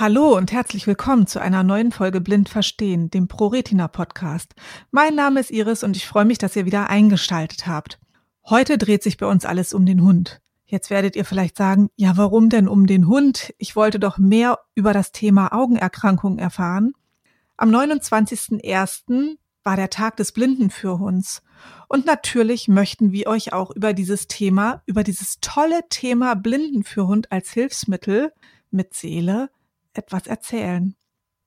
Hallo und herzlich willkommen zu einer neuen Folge Blind Verstehen, dem ProRetina Podcast. Mein Name ist Iris und ich freue mich, dass ihr wieder eingeschaltet habt. Heute dreht sich bei uns alles um den Hund. Jetzt werdet ihr vielleicht sagen, ja, warum denn um den Hund? Ich wollte doch mehr über das Thema Augenerkrankung erfahren. Am 29.01. war der Tag des Blindenführhunds. Und natürlich möchten wir euch auch über dieses Thema, über dieses tolle Thema Blindenführhund als Hilfsmittel mit Seele etwas erzählen.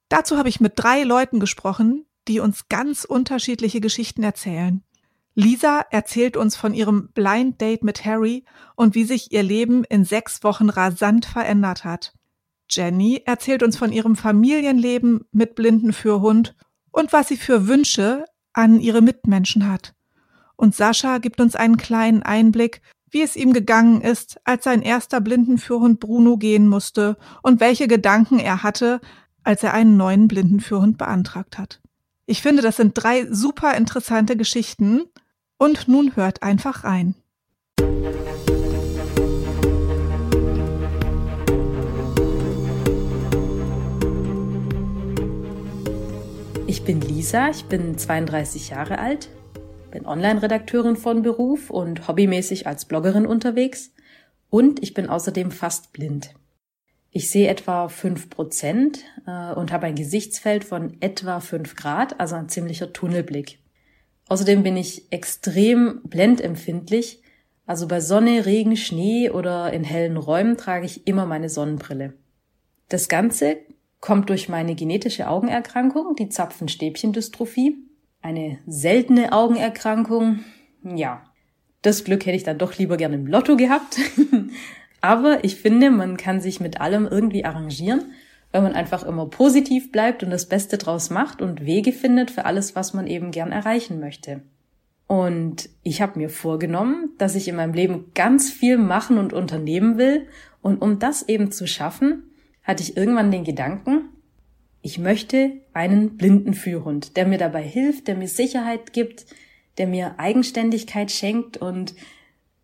Dazu habe ich mit drei Leuten gesprochen, die uns ganz unterschiedliche Geschichten erzählen. Lisa erzählt uns von ihrem Blind Date mit Harry und wie sich ihr Leben in sechs Wochen rasant verändert hat. Jenny erzählt uns von ihrem Familienleben mit Blindenführhund und was sie für Wünsche an ihre Mitmenschen hat. Und Sascha gibt uns einen kleinen Einblick, wie es ihm gegangen ist, als sein erster Blindenführhund Bruno gehen musste und welche Gedanken er hatte, als er einen neuen Blindenführhund beantragt hat. Ich finde, das sind drei super interessante Geschichten und nun hört einfach rein. Ich bin Lisa, ich bin 32 Jahre alt, bin Online-Redakteurin von Beruf und hobbymäßig als Bloggerin unterwegs und ich bin außerdem fast blind. Ich sehe etwa fünf Prozent äh, und habe ein Gesichtsfeld von etwa fünf Grad, also ein ziemlicher Tunnelblick. Außerdem bin ich extrem blendempfindlich, also bei Sonne, Regen, Schnee oder in hellen Räumen trage ich immer meine Sonnenbrille. Das Ganze kommt durch meine genetische Augenerkrankung, die Zapfenstäbchendystrophie, eine seltene Augenerkrankung. Ja, das Glück hätte ich dann doch lieber gerne im Lotto gehabt. Aber ich finde, man kann sich mit allem irgendwie arrangieren, wenn man einfach immer positiv bleibt und das Beste draus macht und Wege findet für alles, was man eben gern erreichen möchte. Und ich habe mir vorgenommen, dass ich in meinem Leben ganz viel machen und unternehmen will. Und um das eben zu schaffen, hatte ich irgendwann den Gedanken, ich möchte einen blinden Führhund, der mir dabei hilft, der mir Sicherheit gibt, der mir Eigenständigkeit schenkt und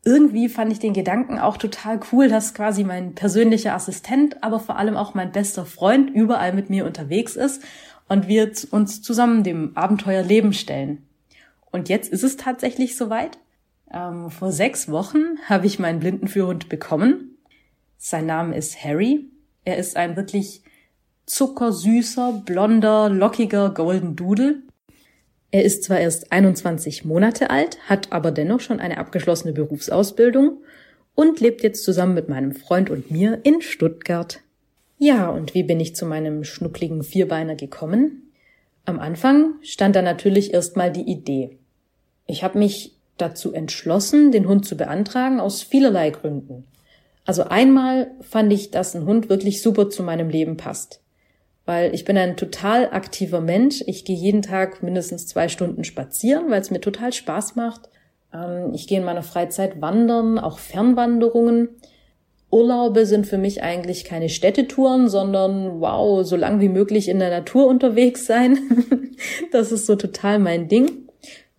irgendwie fand ich den Gedanken auch total cool, dass quasi mein persönlicher Assistent, aber vor allem auch mein bester Freund überall mit mir unterwegs ist und wir uns zusammen dem Abenteuer Leben stellen. Und jetzt ist es tatsächlich soweit. Ähm, vor sechs Wochen habe ich meinen Blindenführhund bekommen. Sein Name ist Harry. Er ist ein wirklich zuckersüßer, blonder, lockiger Golden Doodle. Er ist zwar erst 21 Monate alt, hat aber dennoch schon eine abgeschlossene Berufsausbildung und lebt jetzt zusammen mit meinem Freund und mir in Stuttgart. Ja, und wie bin ich zu meinem schnuckligen Vierbeiner gekommen? Am Anfang stand da natürlich erstmal die Idee. Ich habe mich dazu entschlossen, den Hund zu beantragen aus vielerlei Gründen. Also einmal fand ich, dass ein Hund wirklich super zu meinem Leben passt weil ich bin ein total aktiver Mensch. Ich gehe jeden Tag mindestens zwei Stunden spazieren, weil es mir total Spaß macht. Ähm, ich gehe in meiner Freizeit wandern, auch Fernwanderungen. Urlaube sind für mich eigentlich keine Städtetouren, sondern wow, so lang wie möglich in der Natur unterwegs sein. das ist so total mein Ding.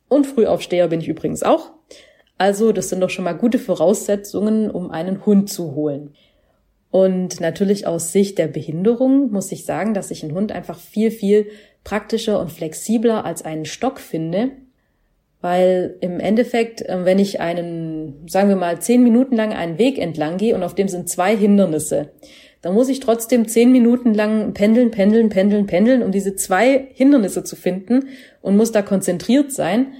Und Frühaufsteher bin ich übrigens auch. Also, das sind doch schon mal gute Voraussetzungen, um einen Hund zu holen. Und natürlich aus Sicht der Behinderung muss ich sagen, dass ich einen Hund einfach viel, viel praktischer und flexibler als einen Stock finde. Weil im Endeffekt, äh, wenn ich einen, sagen wir mal, zehn Minuten lang einen Weg entlang gehe und auf dem sind zwei Hindernisse, dann muss ich trotzdem zehn Minuten lang pendeln, pendeln, pendeln, pendeln, um diese zwei Hindernisse zu finden und muss da konzentriert sein.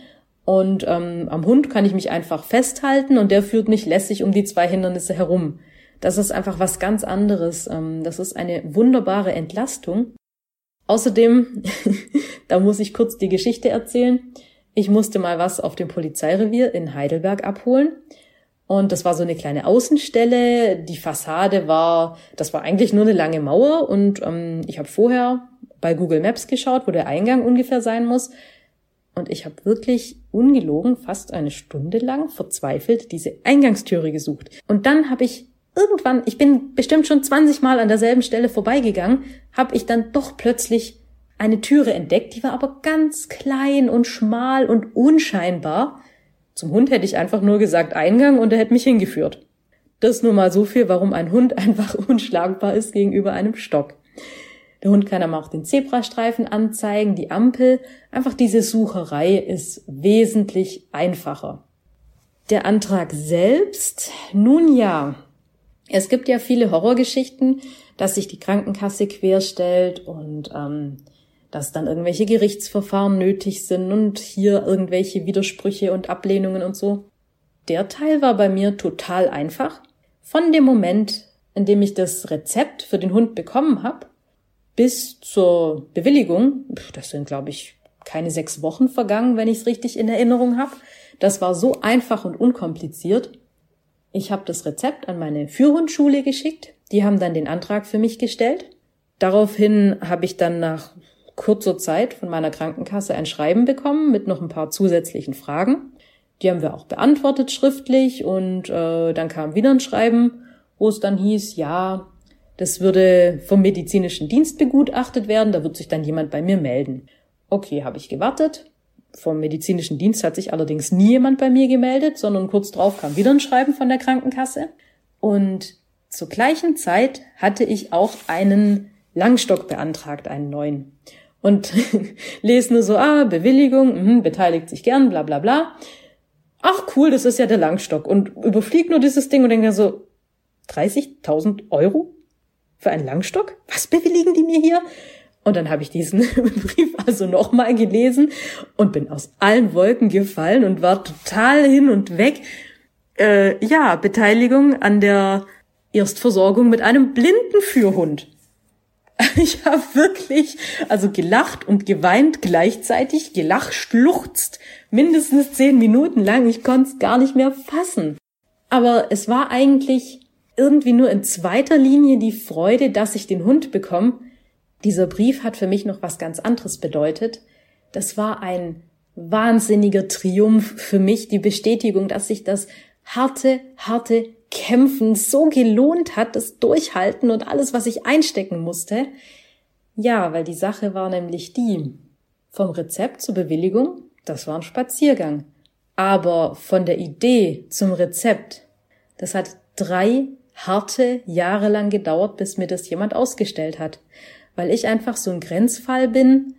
Und ähm, am Hund kann ich mich einfach festhalten und der führt mich lässig um die zwei Hindernisse herum. Das ist einfach was ganz anderes. Ähm, das ist eine wunderbare Entlastung. Außerdem, da muss ich kurz die Geschichte erzählen. Ich musste mal was auf dem Polizeirevier in Heidelberg abholen. Und das war so eine kleine Außenstelle. Die Fassade war, das war eigentlich nur eine lange Mauer. Und ähm, ich habe vorher bei Google Maps geschaut, wo der Eingang ungefähr sein muss. Und ich habe wirklich ungelogen fast eine Stunde lang verzweifelt diese Eingangstüre gesucht. Und dann habe ich irgendwann, ich bin bestimmt schon 20 Mal an derselben Stelle vorbeigegangen, habe ich dann doch plötzlich eine Türe entdeckt, die war aber ganz klein und schmal und unscheinbar. Zum Hund hätte ich einfach nur gesagt Eingang und er hätte mich hingeführt. Das nur mal so viel, warum ein Hund einfach unschlagbar ist gegenüber einem Stock. Der Hund kann aber auch den Zebrastreifen anzeigen, die Ampel. Einfach diese Sucherei ist wesentlich einfacher. Der Antrag selbst, nun ja, es gibt ja viele Horrorgeschichten, dass sich die Krankenkasse querstellt und ähm, dass dann irgendwelche Gerichtsverfahren nötig sind und hier irgendwelche Widersprüche und Ablehnungen und so. Der Teil war bei mir total einfach. Von dem Moment, in dem ich das Rezept für den Hund bekommen habe, bis zur Bewilligung, das sind, glaube ich, keine sechs Wochen vergangen, wenn ich es richtig in Erinnerung habe. Das war so einfach und unkompliziert. Ich habe das Rezept an meine Führhundschule geschickt. Die haben dann den Antrag für mich gestellt. Daraufhin habe ich dann nach kurzer Zeit von meiner Krankenkasse ein Schreiben bekommen mit noch ein paar zusätzlichen Fragen. Die haben wir auch beantwortet schriftlich und äh, dann kam wieder ein Schreiben, wo es dann hieß, ja, das würde vom medizinischen Dienst begutachtet werden, da wird sich dann jemand bei mir melden. Okay, habe ich gewartet. Vom medizinischen Dienst hat sich allerdings nie jemand bei mir gemeldet, sondern kurz drauf kam wieder ein Schreiben von der Krankenkasse. Und zur gleichen Zeit hatte ich auch einen Langstock beantragt, einen neuen. Und lese nur so, ah, Bewilligung, mh, beteiligt sich gern, bla bla bla. Ach cool, das ist ja der Langstock. Und überfliegt nur dieses Ding und denkt so, 30.000 Euro? für einen Langstock? Was bewilligen die mir hier? Und dann habe ich diesen Brief also nochmal gelesen und bin aus allen Wolken gefallen und war total hin und weg. Äh, ja, Beteiligung an der Erstversorgung mit einem blinden Führhund. Ich habe wirklich, also gelacht und geweint gleichzeitig, gelacht, schluchzt, mindestens zehn Minuten lang. Ich konnte es gar nicht mehr fassen. Aber es war eigentlich irgendwie nur in zweiter Linie die Freude, dass ich den Hund bekomme. Dieser Brief hat für mich noch was ganz anderes bedeutet. Das war ein wahnsinniger Triumph für mich, die Bestätigung, dass sich das harte, harte Kämpfen so gelohnt hat, das Durchhalten und alles, was ich einstecken musste. Ja, weil die Sache war nämlich die, vom Rezept zur Bewilligung, das war ein Spaziergang. Aber von der Idee zum Rezept, das hat drei harte Jahre lang gedauert, bis mir das jemand ausgestellt hat, weil ich einfach so ein Grenzfall bin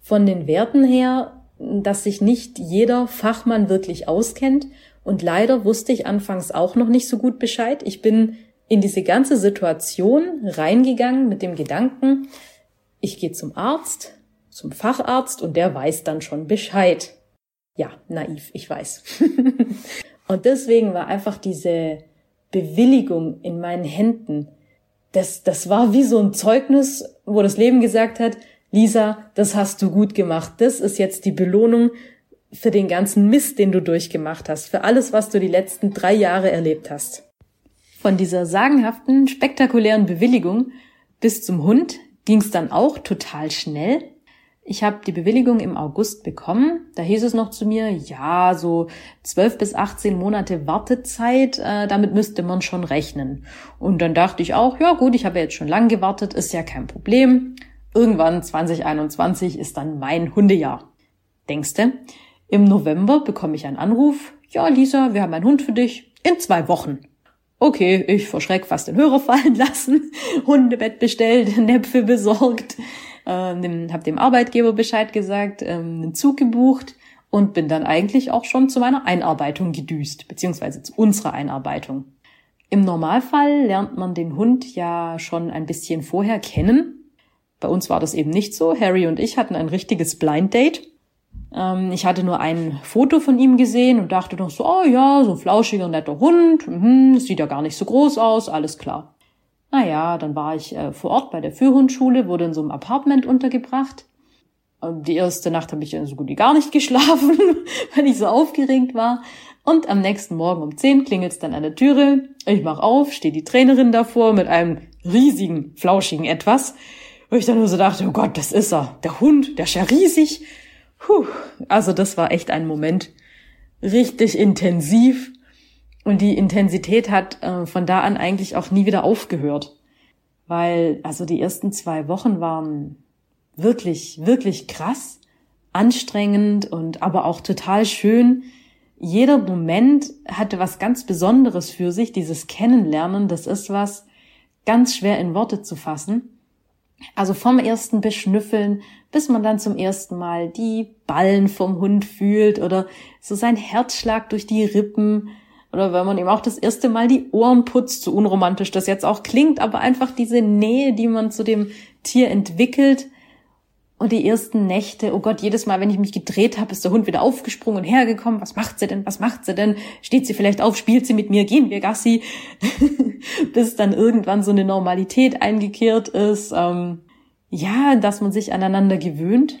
von den Werten her, dass sich nicht jeder Fachmann wirklich auskennt und leider wusste ich anfangs auch noch nicht so gut Bescheid. Ich bin in diese ganze Situation reingegangen mit dem Gedanken, ich gehe zum Arzt, zum Facharzt und der weiß dann schon Bescheid. Ja, naiv, ich weiß. und deswegen war einfach diese Bewilligung in meinen Händen. Das, das war wie so ein Zeugnis, wo das Leben gesagt hat, Lisa, das hast du gut gemacht. Das ist jetzt die Belohnung für den ganzen Mist, den du durchgemacht hast, für alles, was du die letzten drei Jahre erlebt hast. Von dieser sagenhaften, spektakulären Bewilligung bis zum Hund ging es dann auch total schnell. Ich habe die Bewilligung im August bekommen. Da hieß es noch zu mir, ja, so zwölf bis 18 Monate Wartezeit, äh, damit müsste man schon rechnen. Und dann dachte ich auch, ja gut, ich habe jetzt schon lang gewartet, ist ja kein Problem. Irgendwann 2021 ist dann mein Hundejahr. Denkste? Im November bekomme ich einen Anruf. Ja, Lisa, wir haben einen Hund für dich. In zwei Wochen. Okay, ich verschreck fast den Hörer fallen lassen, Hundebett bestellt, Näpfe besorgt äh, dem, habe dem Arbeitgeber Bescheid gesagt, ähm, einen Zug gebucht und bin dann eigentlich auch schon zu meiner Einarbeitung gedüst, beziehungsweise zu unserer Einarbeitung. Im Normalfall lernt man den Hund ja schon ein bisschen vorher kennen. Bei uns war das eben nicht so. Harry und ich hatten ein richtiges Blind Date. Ähm, ich hatte nur ein Foto von ihm gesehen und dachte noch so, oh ja, so ein flauschiger, netter Hund, mhm, sieht ja gar nicht so groß aus, alles klar. Naja, dann war ich äh, vor Ort bei der Führhundschule, wurde in so einem Apartment untergebracht. Die erste Nacht habe ich so gut wie gar nicht geschlafen, weil ich so aufgeregt war. Und am nächsten Morgen um 10 klingelt's dann an der Türe. Ich mach auf, steht die Trainerin davor mit einem riesigen, flauschigen Etwas. Wo ich dann nur so dachte, oh Gott, das ist er. Der Hund, der ist ja riesig. Puh. Also das war echt ein Moment richtig intensiv. Und die Intensität hat äh, von da an eigentlich auch nie wieder aufgehört. Weil, also die ersten zwei Wochen waren wirklich, wirklich krass, anstrengend und aber auch total schön. Jeder Moment hatte was ganz Besonderes für sich. Dieses Kennenlernen, das ist was ganz schwer in Worte zu fassen. Also vom ersten Beschnüffeln, bis man dann zum ersten Mal die Ballen vom Hund fühlt oder so sein Herzschlag durch die Rippen oder wenn man ihm auch das erste Mal die Ohren putzt, so unromantisch das jetzt auch klingt, aber einfach diese Nähe, die man zu dem Tier entwickelt, und die ersten Nächte, oh Gott, jedes Mal, wenn ich mich gedreht habe, ist der Hund wieder aufgesprungen und hergekommen. Was macht sie denn? Was macht sie denn? Steht sie vielleicht auf? Spielt sie mit mir? Gehen wir Gassi? Bis dann irgendwann so eine Normalität eingekehrt ist. Ähm, ja, dass man sich aneinander gewöhnt.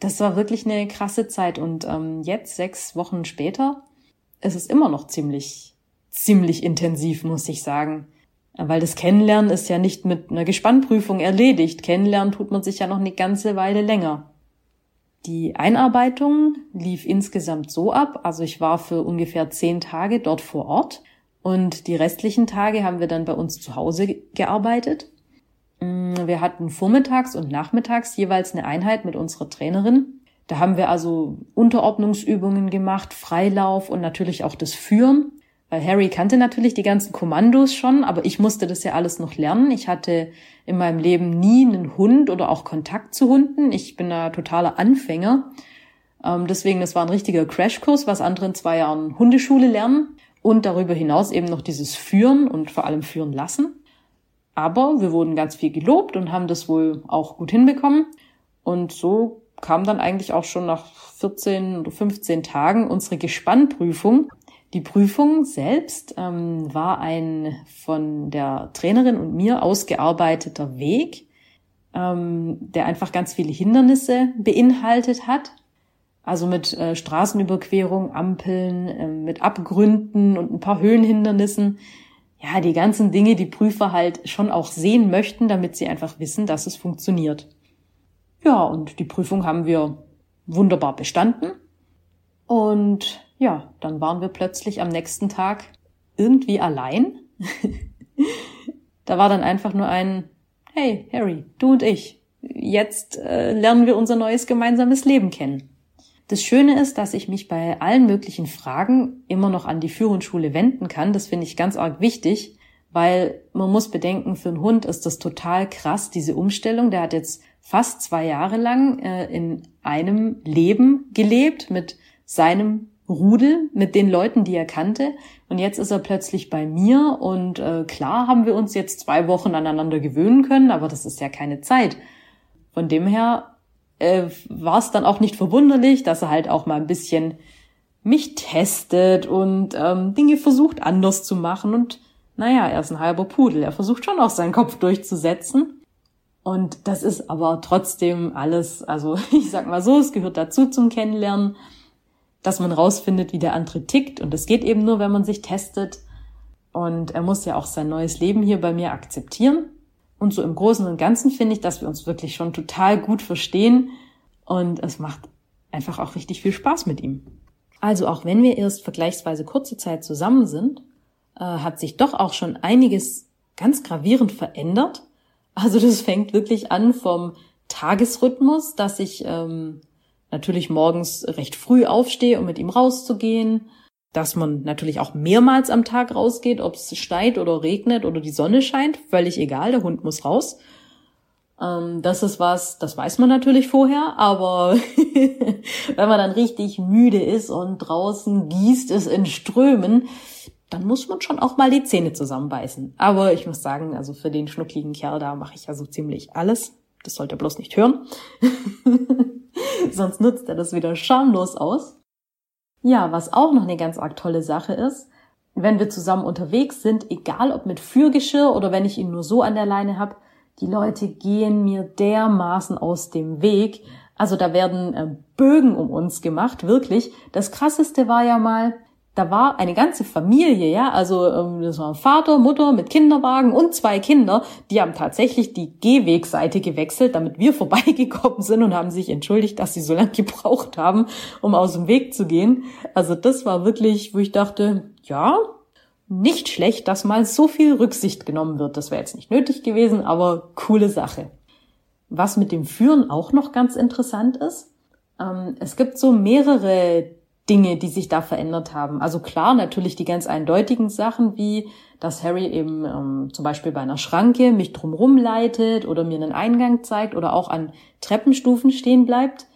Das war wirklich eine krasse Zeit. Und ähm, jetzt, sechs Wochen später, ist es immer noch ziemlich, ziemlich intensiv, muss ich sagen. Weil das Kennenlernen ist ja nicht mit einer Gespannprüfung erledigt. Kennenlernen tut man sich ja noch eine ganze Weile länger. Die Einarbeitung lief insgesamt so ab, also ich war für ungefähr zehn Tage dort vor Ort und die restlichen Tage haben wir dann bei uns zu Hause gearbeitet. Mm, wir hatten vormittags und nachmittags jeweils eine Einheit mit unserer Trainerin. Da haben wir also Unterordnungsübungen gemacht, Freilauf und natürlich auch das Führen. Weil Harry kannte natürlich die ganzen Kommandos schon, aber ich musste das ja alles noch lernen. Ich hatte in meinem Leben nie einen Hund oder auch Kontakt zu Hunden. Ich bin da totaler Anfänger. Ähm, deswegen, das war ein richtiger Crashkurs, was andere in zwei Jahren Hundeschule lernen. Und darüber hinaus eben noch dieses Führen und vor allem Führen lassen. Aber wir wurden ganz viel gelobt und haben das wohl auch gut hinbekommen. Und so kam dann eigentlich auch schon nach 14 oder 15 Tagen unsere Gespannprüfung. Die Prüfung selbst ähm, war ein von der Trainerin und mir ausgearbeiteter Weg, ähm, der einfach ganz viele Hindernisse beinhaltet hat. Also mit äh, Straßenüberquerung, Ampeln, äh, mit Abgründen und ein paar Höhenhindernissen. Ja, die ganzen Dinge, die Prüfer halt schon auch sehen möchten, damit sie einfach wissen, dass es funktioniert. Ja, und die Prüfung haben wir wunderbar bestanden. Und ja, dann waren wir plötzlich am nächsten Tag irgendwie allein. da war dann einfach nur ein, hey, Harry, du und ich, jetzt äh, lernen wir unser neues gemeinsames Leben kennen. Das Schöne ist, dass ich mich bei allen möglichen Fragen immer noch an die Führungsschule wenden kann. Das finde ich ganz arg wichtig, weil man muss bedenken, für einen Hund ist das total krass, diese Umstellung. Der hat jetzt fast zwei Jahre lang äh, in einem Leben gelebt mit seinem Rudel mit den Leuten, die er kannte. Und jetzt ist er plötzlich bei mir und äh, klar haben wir uns jetzt zwei Wochen aneinander gewöhnen können, aber das ist ja keine Zeit. Von dem her äh, war es dann auch nicht verwunderlich, dass er halt auch mal ein bisschen mich testet und ähm, Dinge versucht anders zu machen. Und naja, er ist ein halber Pudel. Er versucht schon auch seinen Kopf durchzusetzen. Und das ist aber trotzdem alles, also ich sag mal so, es gehört dazu zum Kennenlernen dass man rausfindet, wie der andere tickt. Und das geht eben nur, wenn man sich testet. Und er muss ja auch sein neues Leben hier bei mir akzeptieren. Und so im Großen und Ganzen finde ich, dass wir uns wirklich schon total gut verstehen. Und es macht einfach auch richtig viel Spaß mit ihm. Also auch wenn wir erst vergleichsweise kurze Zeit zusammen sind, äh, hat sich doch auch schon einiges ganz gravierend verändert. Also das fängt wirklich an vom Tagesrhythmus, dass ich ähm, natürlich morgens recht früh aufstehe, um mit ihm rauszugehen, dass man natürlich auch mehrmals am Tag rausgeht, ob es schneit oder regnet oder die Sonne scheint, völlig egal, der Hund muss raus. Ähm, das ist was, das weiß man natürlich vorher, aber wenn man dann richtig müde ist und draußen gießt es in Strömen, dann muss man schon auch mal die Zähne zusammenbeißen. Aber ich muss sagen, also für den schnuckligen Kerl da mache ich ja so ziemlich alles. Das sollte er bloß nicht hören. Sonst nutzt er das wieder schamlos aus. Ja, was auch noch eine ganz arg tolle Sache ist, wenn wir zusammen unterwegs sind, egal ob mit Führgeschirr oder wenn ich ihn nur so an der Leine habe, die Leute gehen mir dermaßen aus dem Weg. Also da werden äh, Bögen um uns gemacht, wirklich. Das krasseste war ja mal, da war eine ganze Familie, ja, also ähm, das war Vater, Mutter mit Kinderwagen und zwei Kinder, die haben tatsächlich die Gehwegseite gewechselt, damit wir vorbeigekommen sind und haben sich entschuldigt, dass sie so lange gebraucht haben, um aus dem Weg zu gehen. Also das war wirklich, wo ich dachte, ja, nicht schlecht, dass mal so viel Rücksicht genommen wird. Das wäre jetzt nicht nötig gewesen, aber coole Sache. Was mit dem Führen auch noch ganz interessant ist, ähm, es gibt so mehrere Dinge, die sich da verändert haben. Also klar, natürlich die ganz eindeutigen Sachen, wie dass Harry eben ähm, zum Beispiel bei einer Schranke mich drumrum leitet oder mir einen Eingang zeigt oder auch an Treppenstufen stehen bleibt.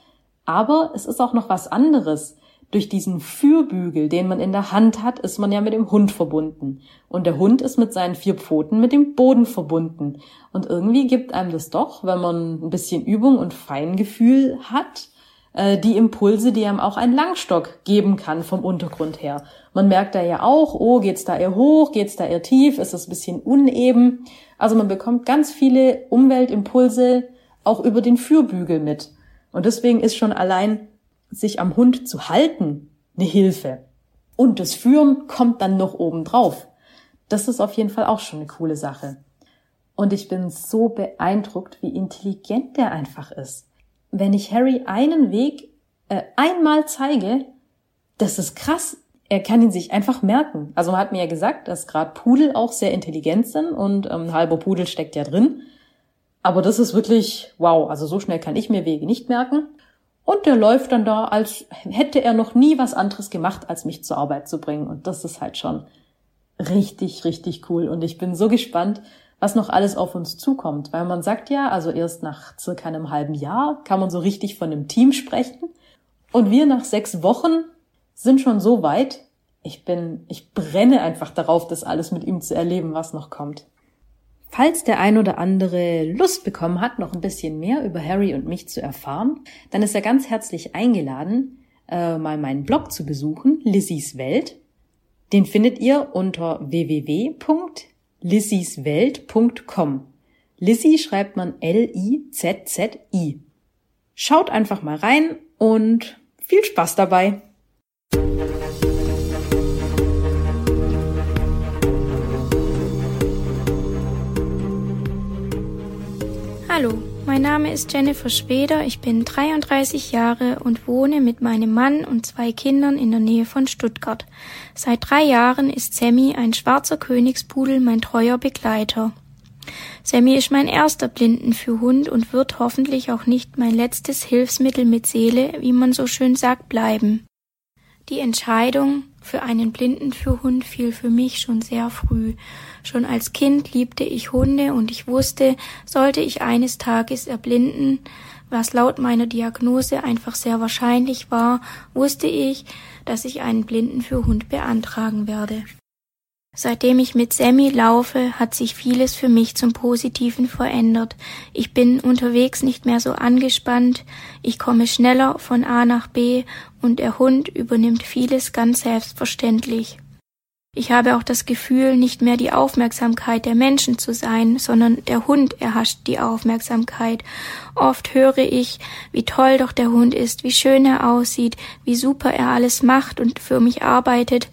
Aber es ist auch noch was anderes. Durch diesen Fürbügel, den man in der Hand hat, ist man ja mit dem Hund verbunden. Und der Hund ist mit seinen vier Pfoten mit dem Boden verbunden. Und irgendwie gibt einem das doch, wenn man ein bisschen Übung und Feingefühl hat, äh, die Impulse, die einem auch ein Langstock geben kann vom Untergrund her. Man merkt da ja auch, oh, geht's da eher hoch, geht's da eher tief, ist es ein bisschen uneben. Also man bekommt ganz viele Umweltimpulse auch über den Fürbügel mit. Und deswegen ist schon allein sich am Hund zu halten eine Hilfe. Und das Führen kommt dann noch oben drauf. Das ist auf jeden Fall auch schon eine coole Sache. Und ich bin so beeindruckt, wie intelligent der einfach ist wenn ich Harry einen Weg äh, einmal zeige, das ist krass. Er kann ihn sich einfach merken. Also man hat mir ja gesagt, dass gerade Pudel auch sehr intelligent sind und ähm, ein halber Pudel steckt ja drin. Aber das ist wirklich wow. Also so schnell kann ich mir Wege nicht merken. Und der läuft dann da, als hätte er noch nie was anderes gemacht, als mich zur Arbeit zu bringen. Und das ist halt schon richtig, richtig cool. Und ich bin so gespannt, was noch alles auf uns zukommt. Weil man sagt ja, also erst nach circa einem halben Jahr kann man so richtig von einem Team sprechen. Und wir nach sechs Wochen sind schon so weit. Ich bin, ich brenne einfach darauf, das alles mit ihm zu erleben, was noch kommt. Falls der ein oder andere Lust bekommen hat, noch ein bisschen mehr über Harry und mich zu erfahren, dann ist er ganz herzlich eingeladen, äh, mal meinen Blog zu besuchen, Lissys Welt. Den findet ihr unter www lissyswelt.com. Lissy schreibt man L-I-Z-Z-I. Schaut einfach mal rein und viel Spaß dabei. Hallo, mein Name ist Jennifer Schweder, ich bin 33 Jahre und wohne mit meinem Mann und zwei Kindern in der Nähe von Stuttgart. Seit drei Jahren ist Sammy, ein schwarzer Königspudel, mein treuer Begleiter. Sammy ist mein erster Blindenführhund und wird hoffentlich auch nicht mein letztes Hilfsmittel mit Seele, wie man so schön sagt, bleiben. Die Entscheidung für einen Blindenführhund fiel für mich schon sehr früh. Schon als Kind liebte ich Hunde und ich wusste, sollte ich eines Tages erblinden, was laut meiner Diagnose einfach sehr wahrscheinlich war, wusste ich, dass ich einen Blindenführhund beantragen werde. Seitdem ich mit Sammy laufe, hat sich vieles für mich zum Positiven verändert. Ich bin unterwegs nicht mehr so angespannt, ich komme schneller von A nach B und der Hund übernimmt vieles ganz selbstverständlich. Ich habe auch das Gefühl, nicht mehr die Aufmerksamkeit der Menschen zu sein, sondern der Hund erhascht die Aufmerksamkeit. Oft höre ich, wie toll doch der Hund ist, wie schön er aussieht, wie super er alles macht und für mich arbeitet.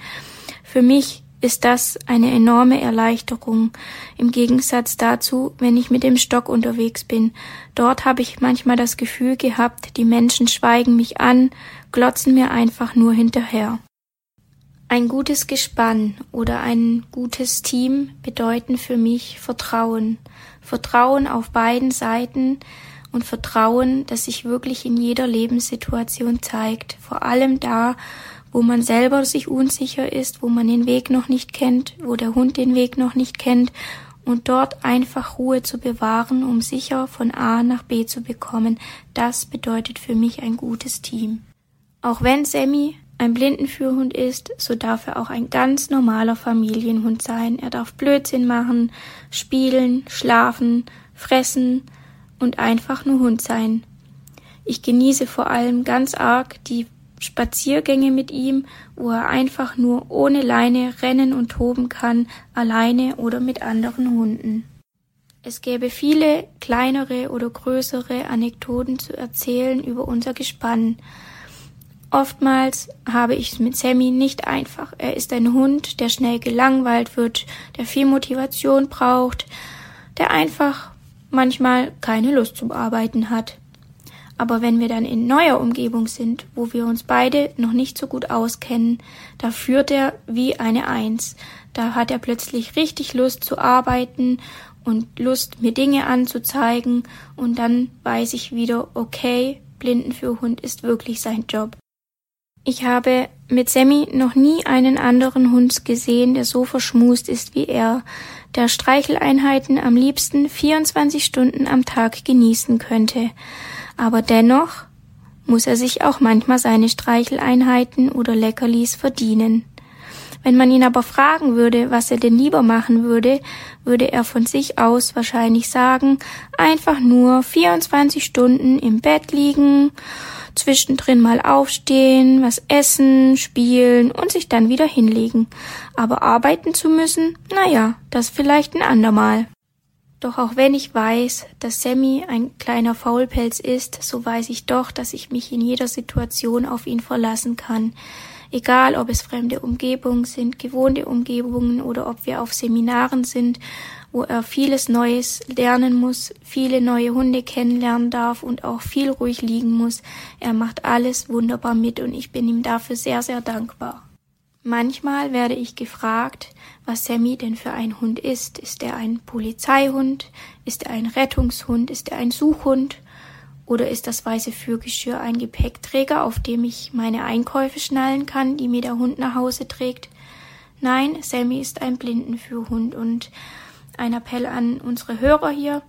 Für mich ist das eine enorme Erleichterung im Gegensatz dazu, wenn ich mit dem Stock unterwegs bin. Dort habe ich manchmal das Gefühl gehabt, die Menschen schweigen mich an, glotzen mir einfach nur hinterher. Ein gutes Gespann oder ein gutes Team bedeuten für mich Vertrauen. Vertrauen auf beiden Seiten und Vertrauen, das sich wirklich in jeder Lebenssituation zeigt, vor allem da, wo man selber sich unsicher ist, wo man den Weg noch nicht kennt, wo der Hund den Weg noch nicht kennt und dort einfach Ruhe zu bewahren, um sicher von A nach B zu bekommen, das bedeutet für mich ein gutes Team. Auch wenn Sammy ein Blindenführhund ist, so darf er auch ein ganz normaler Familienhund sein. Er darf Blödsinn machen, spielen, schlafen, fressen und einfach nur Hund sein. Ich genieße vor allem ganz arg die Spaziergänge mit ihm, wo er einfach nur ohne Leine rennen und toben kann, alleine oder mit anderen Hunden. Es gäbe viele kleinere oder größere Anekdoten zu erzählen über unser Gespann. Oftmals habe ich es mit Sammy nicht einfach. Er ist ein Hund, der schnell gelangweilt wird, der viel Motivation braucht, der einfach manchmal keine Lust zum Arbeiten hat. Aber wenn wir dann in neuer Umgebung sind, wo wir uns beide noch nicht so gut auskennen, da führt er wie eine Eins. Da hat er plötzlich richtig Lust zu arbeiten und Lust, mir Dinge anzuzeigen und dann weiß ich wieder, okay, Blindenführhund ist wirklich sein Job. Ich habe mit Sammy noch nie einen anderen Hund gesehen, der so verschmust ist wie er, der Streicheleinheiten am liebsten 24 Stunden am Tag genießen könnte. Aber dennoch muss er sich auch manchmal seine Streicheleinheiten oder Leckerlis verdienen. Wenn man ihn aber fragen würde, was er denn lieber machen würde, würde er von sich aus wahrscheinlich sagen, einfach nur 24 Stunden im Bett liegen, zwischendrin mal aufstehen, was essen, spielen und sich dann wieder hinlegen. Aber arbeiten zu müssen, naja, das vielleicht ein andermal. Doch auch wenn ich weiß, dass Sammy ein kleiner Faulpelz ist, so weiß ich doch, dass ich mich in jeder Situation auf ihn verlassen kann. Egal, ob es fremde Umgebungen sind, gewohnte Umgebungen oder ob wir auf Seminaren sind, wo er vieles Neues lernen muss, viele neue Hunde kennenlernen darf und auch viel ruhig liegen muss. Er macht alles wunderbar mit und ich bin ihm dafür sehr, sehr dankbar. Manchmal werde ich gefragt, was Sammy denn für ein Hund ist. Ist er ein Polizeihund? Ist er ein Rettungshund? Ist er ein Suchhund? Oder ist das weiße Führgeschirr ein Gepäckträger, auf dem ich meine Einkäufe schnallen kann, die mir der Hund nach Hause trägt? Nein, Sammy ist ein Blindenführhund und ein Appell an unsere Hörer hier.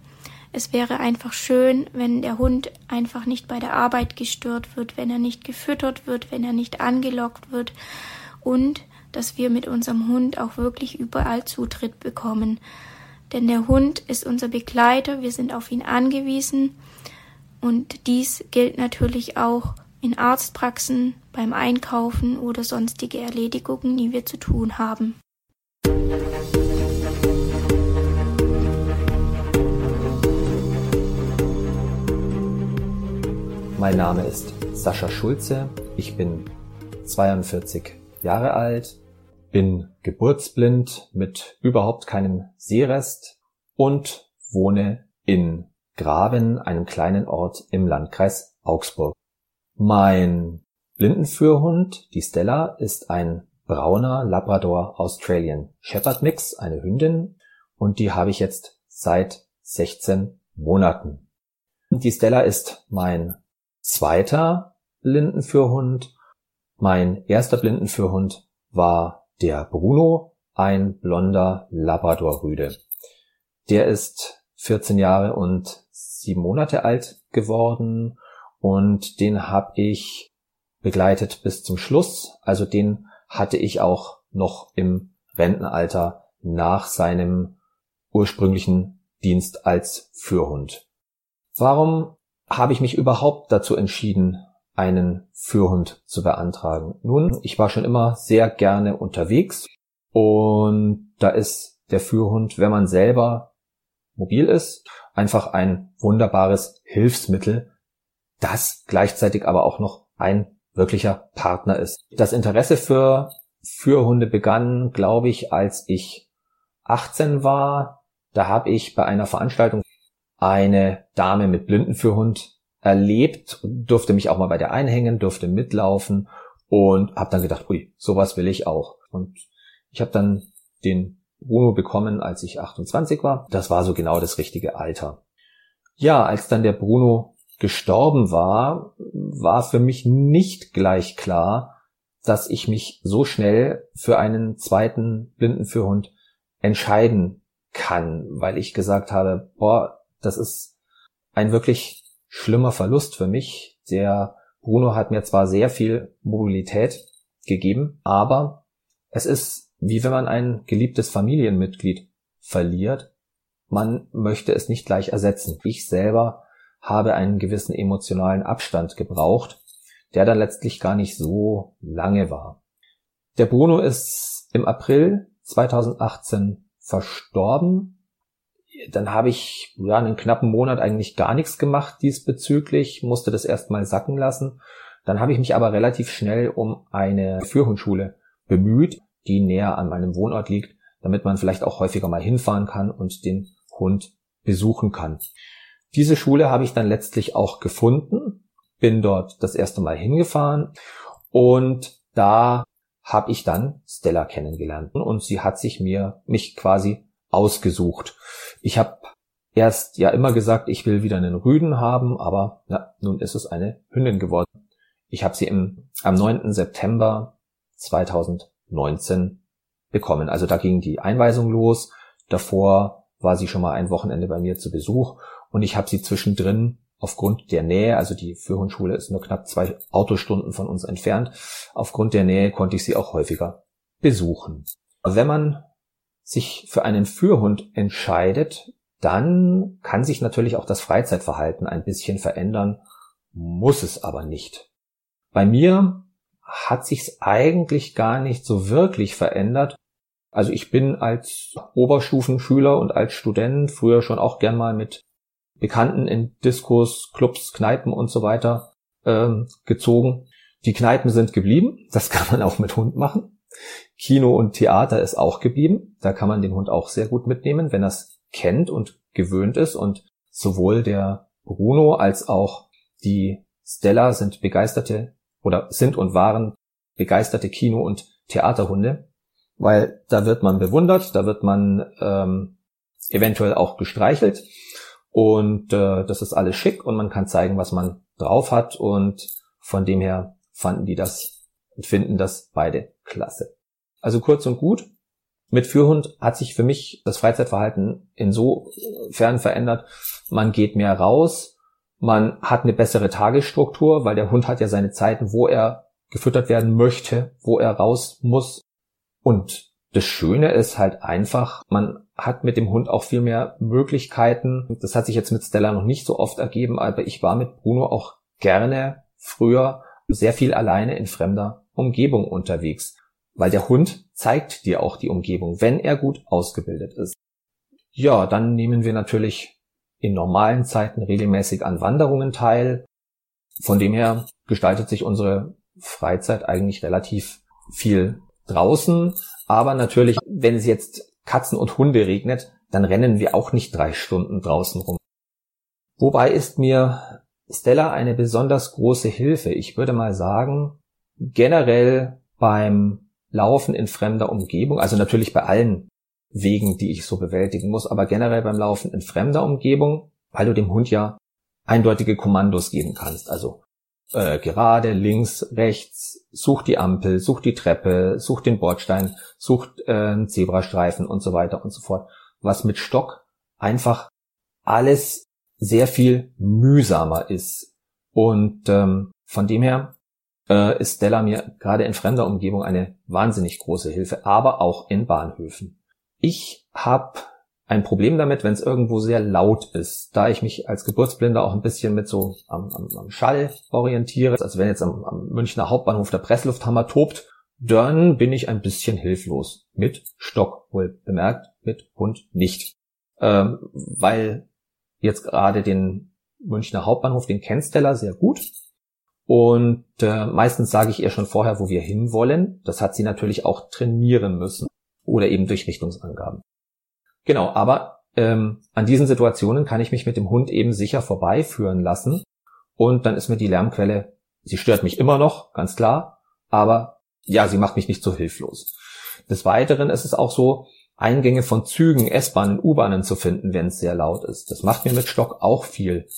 Es wäre einfach schön, wenn der Hund einfach nicht bei der Arbeit gestört wird, wenn er nicht gefüttert wird, wenn er nicht angelockt wird und dass wir mit unserem Hund auch wirklich überall Zutritt bekommen. Denn der Hund ist unser Begleiter, wir sind auf ihn angewiesen und dies gilt natürlich auch in Arztpraxen, beim Einkaufen oder sonstige Erledigungen, die wir zu tun haben. Mein Name ist Sascha Schulze, ich bin 42 Jahre alt, bin geburtsblind mit überhaupt keinem Sehrest und wohne in Graben, einem kleinen Ort im Landkreis Augsburg. Mein Blindenführhund, die Stella, ist ein brauner Labrador Australian Shepherd Mix, eine Hündin, und die habe ich jetzt seit 16 Monaten. Die Stella ist mein zweiter Blindenführhund. Mein erster Blindenführhund war der Bruno, ein blonder Labrador-Rüde. Der ist 14 Jahre und sieben Monate alt geworden und den habe ich begleitet bis zum Schluss. Also den hatte ich auch noch im Rentenalter nach seinem ursprünglichen Dienst als Führhund. Warum habe ich mich überhaupt dazu entschieden, einen Führhund zu beantragen? Nun, ich war schon immer sehr gerne unterwegs und da ist der Führhund, wenn man selber mobil ist, einfach ein wunderbares Hilfsmittel, das gleichzeitig aber auch noch ein wirklicher Partner ist. Das Interesse für Führhunde begann, glaube ich, als ich 18 war. Da habe ich bei einer Veranstaltung eine Dame mit Blindenführhund erlebt, durfte mich auch mal bei der einhängen, durfte mitlaufen und habe dann gedacht, ui, sowas will ich auch. Und ich habe dann den Bruno bekommen, als ich 28 war. Das war so genau das richtige Alter. Ja, als dann der Bruno gestorben war, war für mich nicht gleich klar, dass ich mich so schnell für einen zweiten Blindenführhund entscheiden kann, weil ich gesagt habe, boah, das ist ein wirklich schlimmer Verlust für mich. Der Bruno hat mir zwar sehr viel Mobilität gegeben, aber es ist wie wenn man ein geliebtes Familienmitglied verliert. Man möchte es nicht gleich ersetzen. Ich selber habe einen gewissen emotionalen Abstand gebraucht, der dann letztlich gar nicht so lange war. Der Bruno ist im April 2018 verstorben. Dann habe ich ja einen knappen Monat eigentlich gar nichts gemacht diesbezüglich, musste das erstmal sacken lassen. Dann habe ich mich aber relativ schnell um eine Führhundschule bemüht die näher an meinem Wohnort liegt, damit man vielleicht auch häufiger mal hinfahren kann und den Hund besuchen kann. Diese Schule habe ich dann letztlich auch gefunden, bin dort das erste Mal hingefahren und da habe ich dann Stella kennengelernt und sie hat sich mir mich quasi ausgesucht. Ich habe erst ja immer gesagt, ich will wieder einen Rüden haben, aber ja, nun ist es eine Hündin geworden. Ich habe sie im, am 9. September 2019 bekommen. Also da ging die Einweisung los. Davor war sie schon mal ein Wochenende bei mir zu Besuch und ich habe sie zwischendrin aufgrund der Nähe, also die Führhundschule ist nur knapp zwei Autostunden von uns entfernt, aufgrund der Nähe konnte ich sie auch häufiger besuchen. Wenn man sich für einen Führhund entscheidet, dann kann sich natürlich auch das Freizeitverhalten ein bisschen verändern, muss es aber nicht. Bei mir hat sich's eigentlich gar nicht so wirklich verändert. Also ich bin als Oberstufenschüler und als Student früher schon auch gern mal mit Bekannten in Diskos, Clubs, Kneipen und so weiter ähm, gezogen. Die Kneipen sind geblieben. Das kann man auch mit Hund machen. Kino und Theater ist auch geblieben. Da kann man den Hund auch sehr gut mitnehmen, wenn er es kennt und gewöhnt ist. Und sowohl der Bruno als auch die Stella sind begeisterte oder sind und waren begeisterte Kino- und Theaterhunde, weil da wird man bewundert, da wird man ähm, eventuell auch gestreichelt und äh, das ist alles schick und man kann zeigen, was man drauf hat und von dem her fanden die das und finden das beide klasse. Also kurz und gut, mit Führhund hat sich für mich das Freizeitverhalten insofern verändert, man geht mehr raus, man hat eine bessere Tagesstruktur, weil der Hund hat ja seine Zeiten, wo er gefüttert werden möchte, wo er raus muss. Und das Schöne ist halt einfach, man hat mit dem Hund auch viel mehr Möglichkeiten. Das hat sich jetzt mit Stella noch nicht so oft ergeben, aber ich war mit Bruno auch gerne früher sehr viel alleine in fremder Umgebung unterwegs, weil der Hund zeigt dir auch die Umgebung, wenn er gut ausgebildet ist. Ja, dann nehmen wir natürlich in normalen Zeiten regelmäßig an Wanderungen teil. Von dem her gestaltet sich unsere Freizeit eigentlich relativ viel draußen. Aber natürlich, wenn es jetzt Katzen und Hunde regnet, dann rennen wir auch nicht drei Stunden draußen rum. Wobei ist mir Stella eine besonders große Hilfe. Ich würde mal sagen, generell beim Laufen in fremder Umgebung, also natürlich bei allen Wegen, die ich so bewältigen muss, aber generell beim Laufen in fremder Umgebung, weil du dem Hund ja eindeutige Kommandos geben kannst. Also äh, gerade, links, rechts, such die Ampel, such die Treppe, such den Bordstein, such äh, einen Zebrastreifen und so weiter und so fort. Was mit Stock einfach alles sehr viel mühsamer ist. Und ähm, von dem her äh, ist Stella mir gerade in fremder Umgebung eine wahnsinnig große Hilfe, aber auch in Bahnhöfen. Ich habe ein Problem damit, wenn es irgendwo sehr laut ist, da ich mich als Geburtsblinder auch ein bisschen mit so am, am, am Schall orientiere. Also wenn jetzt am, am Münchner Hauptbahnhof der Presslufthammer tobt, dann bin ich ein bisschen hilflos. Mit Stock, wohl bemerkt, mit Hund nicht. Ähm, weil jetzt gerade den Münchner Hauptbahnhof, den kennt Stella sehr gut. Und äh, meistens sage ich ihr schon vorher, wo wir hinwollen. Das hat sie natürlich auch trainieren müssen oder eben durch Richtungsangaben. Genau, aber ähm, an diesen Situationen kann ich mich mit dem Hund eben sicher vorbeiführen lassen und dann ist mir die Lärmquelle, sie stört mich immer noch, ganz klar, aber ja, sie macht mich nicht so hilflos. Des Weiteren ist es auch so, Eingänge von Zügen, S-Bahnen, U-Bahnen zu finden, wenn es sehr laut ist. Das macht mir mit Stock auch viel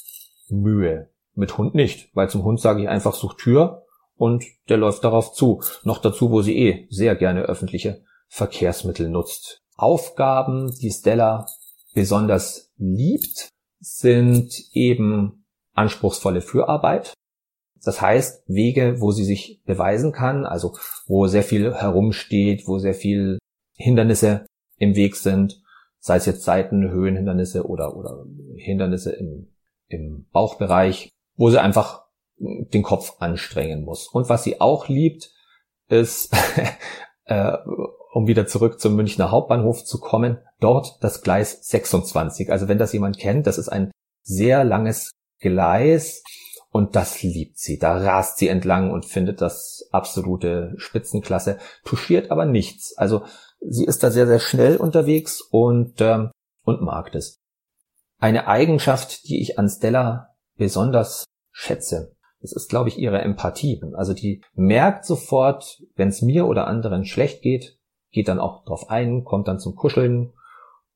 Mühe. Mit Hund nicht, weil zum Hund sage ich einfach, such Tür und der läuft darauf zu. Noch dazu, wo sie eh sehr gerne öffentliche Verkehrsmittel nutzt. Aufgaben, die Stella besonders liebt, sind eben anspruchsvolle Fürarbeit. Das heißt, Wege, wo sie sich beweisen kann, also wo sehr viel herumsteht, wo sehr viel Hindernisse im Weg sind, sei es jetzt Seiten, Höhenhindernisse oder, oder Hindernisse im, im Bauchbereich, wo sie einfach den Kopf anstrengen muss. Und was sie auch liebt, ist äh, um wieder zurück zum Münchner Hauptbahnhof zu kommen, dort das Gleis 26. Also wenn das jemand kennt, das ist ein sehr langes Gleis und das liebt sie. Da rast sie entlang und findet das absolute Spitzenklasse, touchiert aber nichts. Also sie ist da sehr, sehr schnell unterwegs und, ähm, und mag das. Eine Eigenschaft, die ich an Stella besonders schätze, das ist, glaube ich, ihre Empathie. Also die merkt sofort, wenn es mir oder anderen schlecht geht, geht dann auch drauf ein, kommt dann zum Kuscheln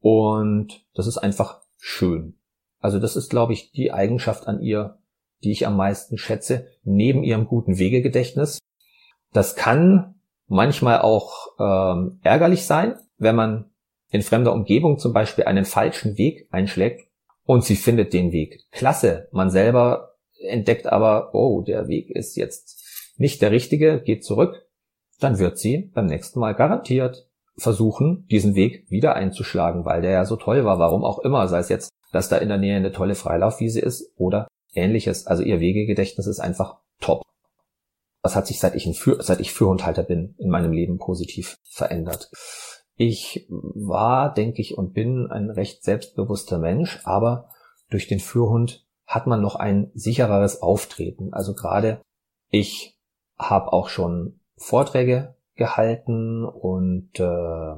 und das ist einfach schön. Also das ist, glaube ich, die Eigenschaft an ihr, die ich am meisten schätze, neben ihrem guten Wegegedächtnis. Das kann manchmal auch ähm, ärgerlich sein, wenn man in fremder Umgebung zum Beispiel einen falschen Weg einschlägt und sie findet den Weg. Klasse. Man selber entdeckt aber, oh, der Weg ist jetzt nicht der richtige, geht zurück. Dann wird sie beim nächsten Mal garantiert versuchen, diesen Weg wieder einzuschlagen, weil der ja so toll war, warum auch immer, sei es jetzt, dass da in der Nähe eine tolle Freilaufwiese ist oder ähnliches. Also ihr Wegegedächtnis ist einfach top. Das hat sich seit ich, ein Für seit ich Führhundhalter bin in meinem Leben positiv verändert. Ich war, denke ich, und bin ein recht selbstbewusster Mensch, aber durch den Führhund hat man noch ein sichereres Auftreten. Also gerade ich habe auch schon Vorträge gehalten und äh,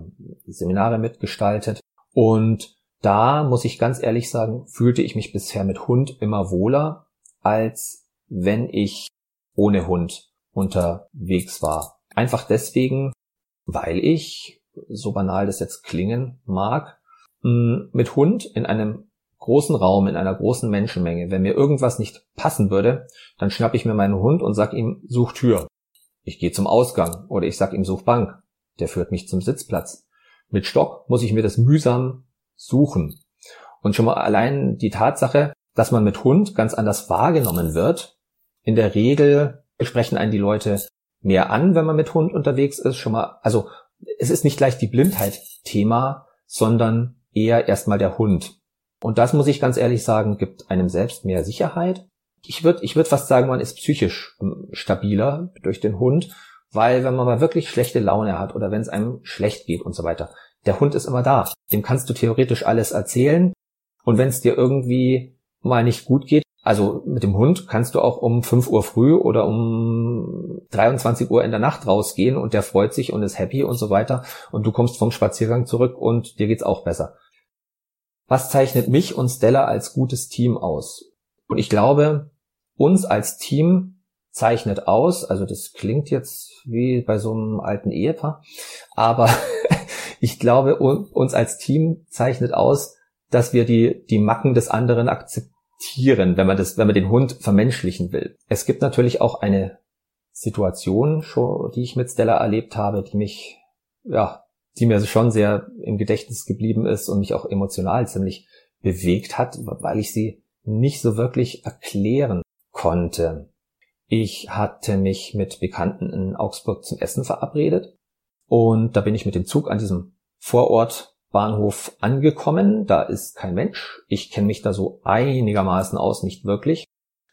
Seminare mitgestaltet. Und da muss ich ganz ehrlich sagen, fühlte ich mich bisher mit Hund immer wohler, als wenn ich ohne Hund unterwegs war. Einfach deswegen, weil ich, so banal das jetzt klingen mag, mit Hund in einem großen Raum, in einer großen Menschenmenge, wenn mir irgendwas nicht passen würde, dann schnapp ich mir meinen Hund und sag ihm, such Tür. Ich gehe zum Ausgang oder ich sag ihm, such Bank. Der führt mich zum Sitzplatz. Mit Stock muss ich mir das mühsam suchen. Und schon mal allein die Tatsache, dass man mit Hund ganz anders wahrgenommen wird. In der Regel sprechen einen die Leute mehr an, wenn man mit Hund unterwegs ist. Schon mal, also es ist nicht gleich die Blindheit Thema, sondern eher erstmal der Hund. Und das muss ich ganz ehrlich sagen, gibt einem selbst mehr Sicherheit ich würde ich würd fast sagen, man ist psychisch ähm, stabiler durch den Hund, weil wenn man mal wirklich schlechte Laune hat oder wenn es einem schlecht geht und so weiter, der Hund ist immer da. Dem kannst du theoretisch alles erzählen. Und wenn es dir irgendwie mal nicht gut geht, also mit dem Hund kannst du auch um 5 Uhr früh oder um 23 Uhr in der Nacht rausgehen und der freut sich und ist happy und so weiter und du kommst vom Spaziergang zurück und dir geht's auch besser. Was zeichnet mich und Stella als gutes Team aus? Und ich glaube, uns als Team zeichnet aus, also das klingt jetzt wie bei so einem alten Ehepaar, aber ich glaube, uns als Team zeichnet aus, dass wir die, die Macken des anderen akzeptieren, wenn man das, wenn man den Hund vermenschlichen will. Es gibt natürlich auch eine Situation, die ich mit Stella erlebt habe, die mich, ja, die mir schon sehr im Gedächtnis geblieben ist und mich auch emotional ziemlich bewegt hat, weil ich sie nicht so wirklich erklären konnte. Ich hatte mich mit Bekannten in Augsburg zum Essen verabredet und da bin ich mit dem Zug an diesem Vorortbahnhof angekommen. Da ist kein Mensch. Ich kenne mich da so einigermaßen aus, nicht wirklich.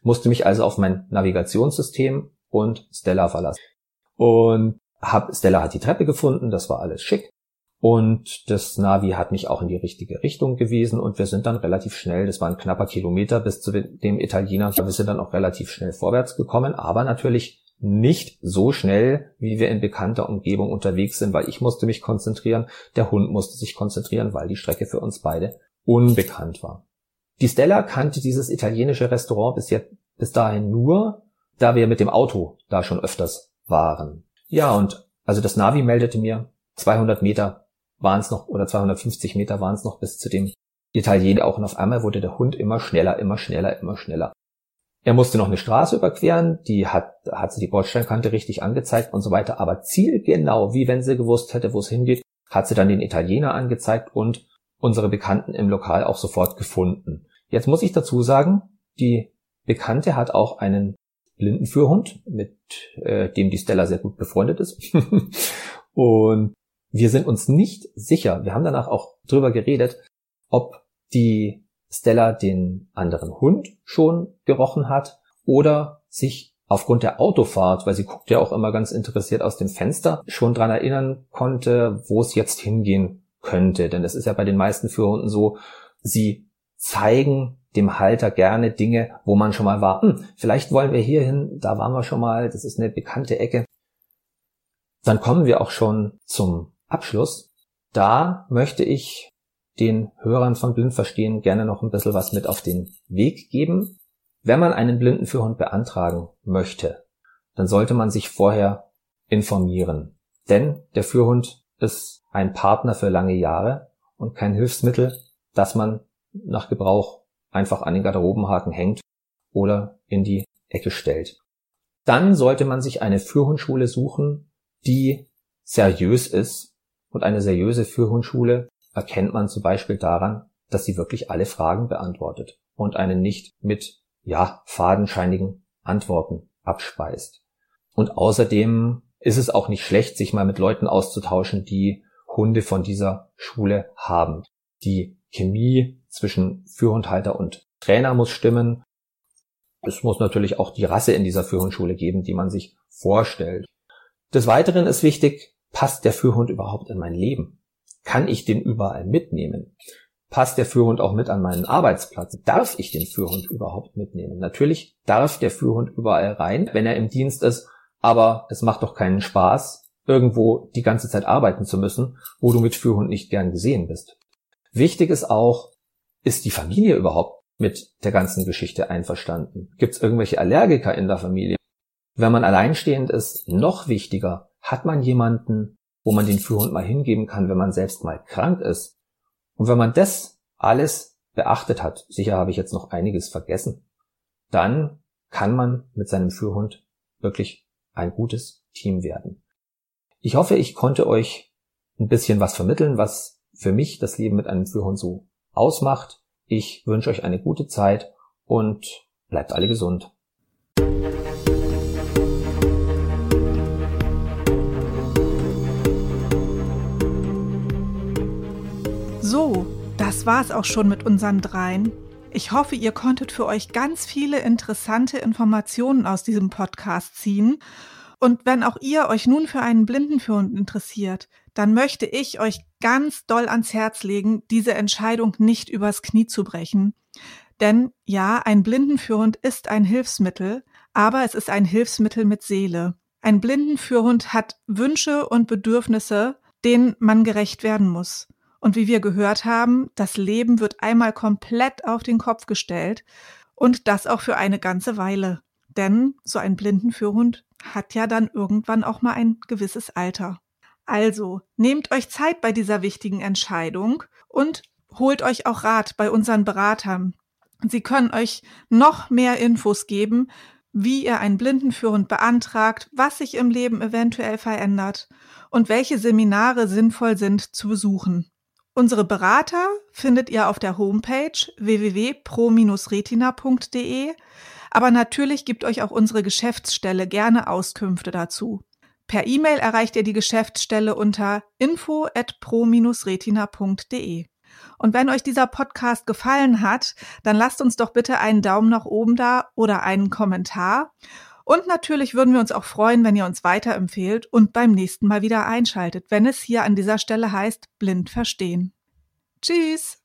Musste mich also auf mein Navigationssystem und Stella verlassen. Und hab, Stella hat die Treppe gefunden, das war alles schick. Und das Navi hat mich auch in die richtige Richtung gewiesen und wir sind dann relativ schnell, das war ein knapper Kilometer bis zu dem Italiener, wir sind dann auch relativ schnell vorwärts gekommen, aber natürlich nicht so schnell, wie wir in bekannter Umgebung unterwegs sind, weil ich musste mich konzentrieren, der Hund musste sich konzentrieren, weil die Strecke für uns beide unbekannt war. Die Stella kannte dieses italienische Restaurant bis jetzt, bis dahin nur, da wir mit dem Auto da schon öfters waren. Ja, und also das Navi meldete mir 200 Meter waren es noch, oder 250 Meter waren es noch bis zu dem Italiener auch. Und auf einmal wurde der Hund immer schneller, immer schneller, immer schneller. Er musste noch eine Straße überqueren, die hat, hat sie die Bordsteinkante richtig angezeigt und so weiter. Aber zielgenau, wie wenn sie gewusst hätte, wo es hingeht, hat sie dann den Italiener angezeigt und unsere Bekannten im Lokal auch sofort gefunden. Jetzt muss ich dazu sagen, die Bekannte hat auch einen blinden Führhund, mit äh, dem die Stella sehr gut befreundet ist. und wir sind uns nicht sicher, wir haben danach auch drüber geredet, ob die Stella den anderen Hund schon gerochen hat oder sich aufgrund der Autofahrt, weil sie guckt ja auch immer ganz interessiert aus dem Fenster, schon dran erinnern konnte, wo es jetzt hingehen könnte. Denn es ist ja bei den meisten Führhunden so, sie zeigen dem Halter gerne Dinge, wo man schon mal war. Hm, vielleicht wollen wir hier hin, da waren wir schon mal, das ist eine bekannte Ecke. Dann kommen wir auch schon zum Abschluss. Da möchte ich den Hörern von Blindverstehen gerne noch ein bisschen was mit auf den Weg geben. Wenn man einen Blindenführhund beantragen möchte, dann sollte man sich vorher informieren. Denn der Führhund ist ein Partner für lange Jahre und kein Hilfsmittel, das man nach Gebrauch einfach an den Garderobenhaken hängt oder in die Ecke stellt. Dann sollte man sich eine Führhundschule suchen, die seriös ist. Und eine seriöse Führhundschule erkennt man zum Beispiel daran, dass sie wirklich alle Fragen beantwortet und einen nicht mit, ja, fadenscheinigen Antworten abspeist. Und außerdem ist es auch nicht schlecht, sich mal mit Leuten auszutauschen, die Hunde von dieser Schule haben. Die Chemie zwischen Führhundhalter und Trainer muss stimmen. Es muss natürlich auch die Rasse in dieser Führhundschule geben, die man sich vorstellt. Des Weiteren ist wichtig, passt der Führhund überhaupt in mein Leben? Kann ich den überall mitnehmen? Passt der Führhund auch mit an meinen Arbeitsplatz? Darf ich den Führhund überhaupt mitnehmen? Natürlich darf der Führhund überall rein, wenn er im Dienst ist, aber es macht doch keinen Spaß, irgendwo die ganze Zeit arbeiten zu müssen, wo du mit Führhund nicht gern gesehen bist. Wichtig ist auch, ist die Familie überhaupt mit der ganzen Geschichte einverstanden? Gibt es irgendwelche Allergiker in der Familie? Wenn man alleinstehend ist, noch wichtiger, hat man jemanden, wo man den Führhund mal hingeben kann, wenn man selbst mal krank ist. Und wenn man das alles beachtet hat, sicher habe ich jetzt noch einiges vergessen, dann kann man mit seinem Führhund wirklich ein gutes Team werden. Ich hoffe, ich konnte euch ein bisschen was vermitteln, was für mich das Leben mit einem Führhund so ausmacht. Ich wünsche euch eine gute Zeit und bleibt alle gesund. So, das war's auch schon mit unseren dreien. Ich hoffe, ihr konntet für euch ganz viele interessante Informationen aus diesem Podcast ziehen. Und wenn auch ihr euch nun für einen Blindenführhund interessiert, dann möchte ich euch ganz doll ans Herz legen, diese Entscheidung nicht übers Knie zu brechen. Denn ja, ein Blindenführhund ist ein Hilfsmittel, aber es ist ein Hilfsmittel mit Seele. Ein Blindenführhund hat Wünsche und Bedürfnisse, denen man gerecht werden muss. Und wie wir gehört haben, das Leben wird einmal komplett auf den Kopf gestellt und das auch für eine ganze Weile. Denn so ein Blindenführhund hat ja dann irgendwann auch mal ein gewisses Alter. Also nehmt euch Zeit bei dieser wichtigen Entscheidung und holt euch auch Rat bei unseren Beratern. Sie können euch noch mehr Infos geben, wie ihr einen Blindenführhund beantragt, was sich im Leben eventuell verändert und welche Seminare sinnvoll sind zu besuchen. Unsere Berater findet ihr auf der Homepage www.pro-retina.de, aber natürlich gibt euch auch unsere Geschäftsstelle gerne Auskünfte dazu. Per E-Mail erreicht ihr die Geschäftsstelle unter info@pro-retina.de. Und wenn euch dieser Podcast gefallen hat, dann lasst uns doch bitte einen Daumen nach oben da oder einen Kommentar. Und natürlich würden wir uns auch freuen, wenn ihr uns weiterempfehlt und beim nächsten Mal wieder einschaltet, wenn es hier an dieser Stelle heißt, blind verstehen. Tschüss!